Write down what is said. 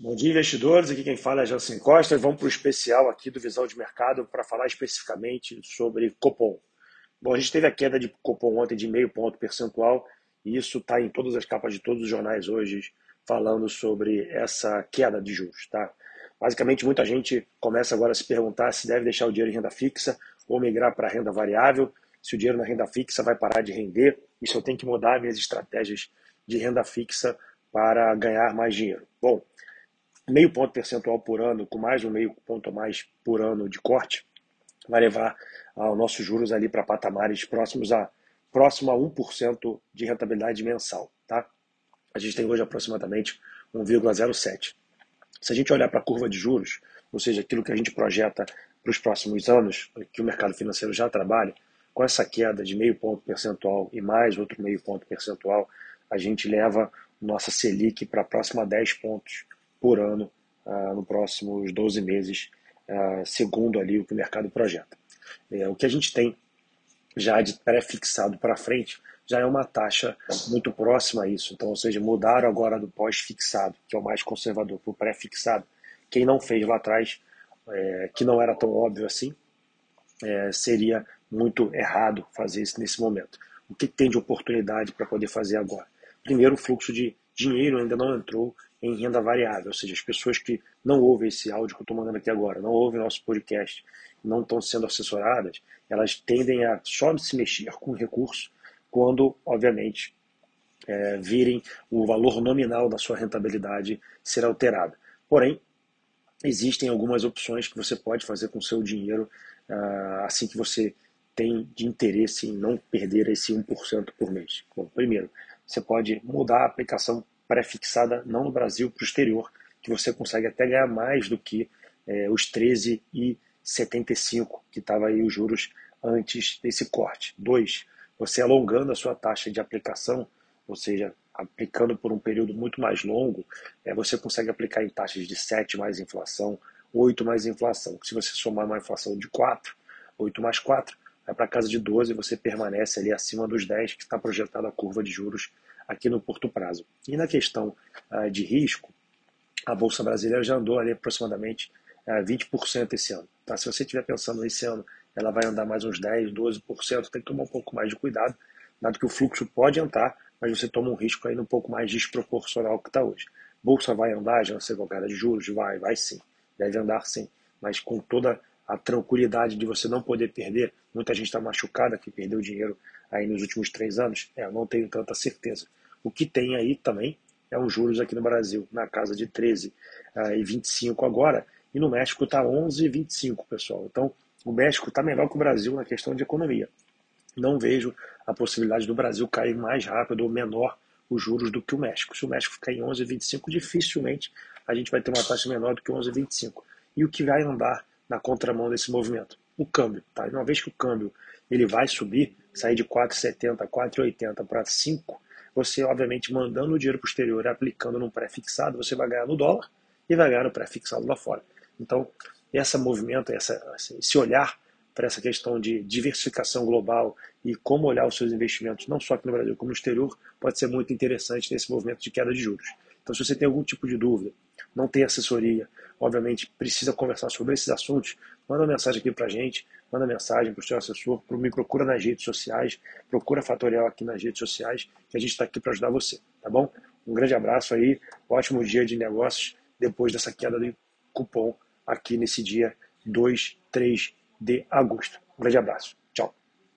Bom dia, investidores. Aqui quem fala é Jansen Costa. Vamos para o especial aqui do Visão de Mercado para falar especificamente sobre Copom. Bom, a gente teve a queda de Copom ontem de meio ponto percentual e isso está em todas as capas de todos os jornais hoje falando sobre essa queda de juros, tá? Basicamente, muita gente começa agora a se perguntar se deve deixar o dinheiro em renda fixa ou migrar para renda variável, se o dinheiro na renda fixa vai parar de render e se eu tenho que mudar minhas estratégias de renda fixa para ganhar mais dinheiro. Bom, meio ponto percentual por ano, com mais um meio ponto a mais por ano de corte, vai levar os nossos juros ali para patamares próximos a próximo a 1% de rentabilidade mensal, tá? A gente tem hoje aproximadamente 1,07. Se a gente olhar para a curva de juros, ou seja, aquilo que a gente projeta para os próximos anos, que o mercado financeiro já trabalha, com essa queda de meio ponto percentual e mais outro meio ponto percentual, a gente leva nossa Selic para a próxima 10 pontos por ano uh, nos próximos 12 meses, uh, segundo ali o que o mercado projeta. É, o que a gente tem já de pré-fixado para frente já é uma taxa muito próxima a isso. Então, ou seja, mudaram agora do pós-fixado, que é o mais conservador, para o pré-fixado. Quem não fez lá atrás, é, que não era tão óbvio assim, é, seria muito errado fazer isso nesse momento. O que tem de oportunidade para poder fazer agora? Primeiro, o fluxo de dinheiro ainda não entrou em renda variável, ou seja, as pessoas que não ouvem esse áudio que eu estou mandando aqui agora, não ouvem nosso podcast, não estão sendo assessoradas, elas tendem a só se mexer com recurso quando, obviamente, é, virem o valor nominal da sua rentabilidade ser alterado. Porém, existem algumas opções que você pode fazer com o seu dinheiro uh, assim que você tem de interesse em não perder esse 1% por mês. Bom, primeiro, você pode mudar a aplicação pré-fixada não no Brasil, para o exterior, que você consegue até ganhar mais do que é, os 13,75 que estava aí os juros antes desse corte. Dois, você alongando a sua taxa de aplicação, ou seja, aplicando por um período muito mais longo, é, você consegue aplicar em taxas de 7 mais inflação, 8 mais inflação. Se você somar uma inflação de 4, 8 mais 4, vai para casa de 12 e você permanece ali acima dos 10 que está projetada a curva de juros aqui no curto prazo. E na questão uh, de risco, a Bolsa Brasileira já andou ali aproximadamente uh, ah, 20% esse ano. Tá? Se você estiver pensando nesse ano, ela vai andar mais uns 10%, 12%, tem que tomar um pouco mais de cuidado, dado que o fluxo pode entrar, mas você toma um risco ainda um pouco mais desproporcional que está hoje. Bolsa vai andar, já não sei qual de juros? Vai, vai sim. Deve andar sim, mas com toda a tranquilidade de você não poder perder. Muita gente está machucada que perdeu dinheiro aí nos últimos três anos. É, eu não tenho tanta certeza. O que tem aí também é um juros aqui no Brasil, na casa de 13 uh, e 25 agora, e no México está 11,25, pessoal. Então, o México está melhor que o Brasil na questão de economia. Não vejo a possibilidade do Brasil cair mais rápido ou menor os juros do que o México. Se o México ficar em 11,25, dificilmente a gente vai ter uma taxa menor do que 11,25. E o que vai andar na contramão desse movimento? O câmbio. Tá? Uma vez que o câmbio ele vai subir, sair de 4,70, 4,80 para 5, você, obviamente, mandando o dinheiro para o exterior e aplicando num pré-fixado, você vai ganhar no dólar e vai ganhar no pré-fixado lá fora. Então, esse movimento, essa, esse olhar para essa questão de diversificação global e como olhar os seus investimentos, não só aqui no Brasil, como no exterior, pode ser muito interessante nesse movimento de queda de juros. Então, se você tem algum tipo de dúvida, não tem assessoria, obviamente precisa conversar sobre esses assuntos, manda uma mensagem aqui para a gente, manda mensagem para o seu assessor, me procura nas redes sociais, procura Fatorial aqui nas redes sociais, que a gente está aqui para ajudar você, tá bom? Um grande abraço aí, ótimo dia de negócios depois dessa queda do cupom aqui nesse dia 2, 3 de agosto. Um grande abraço.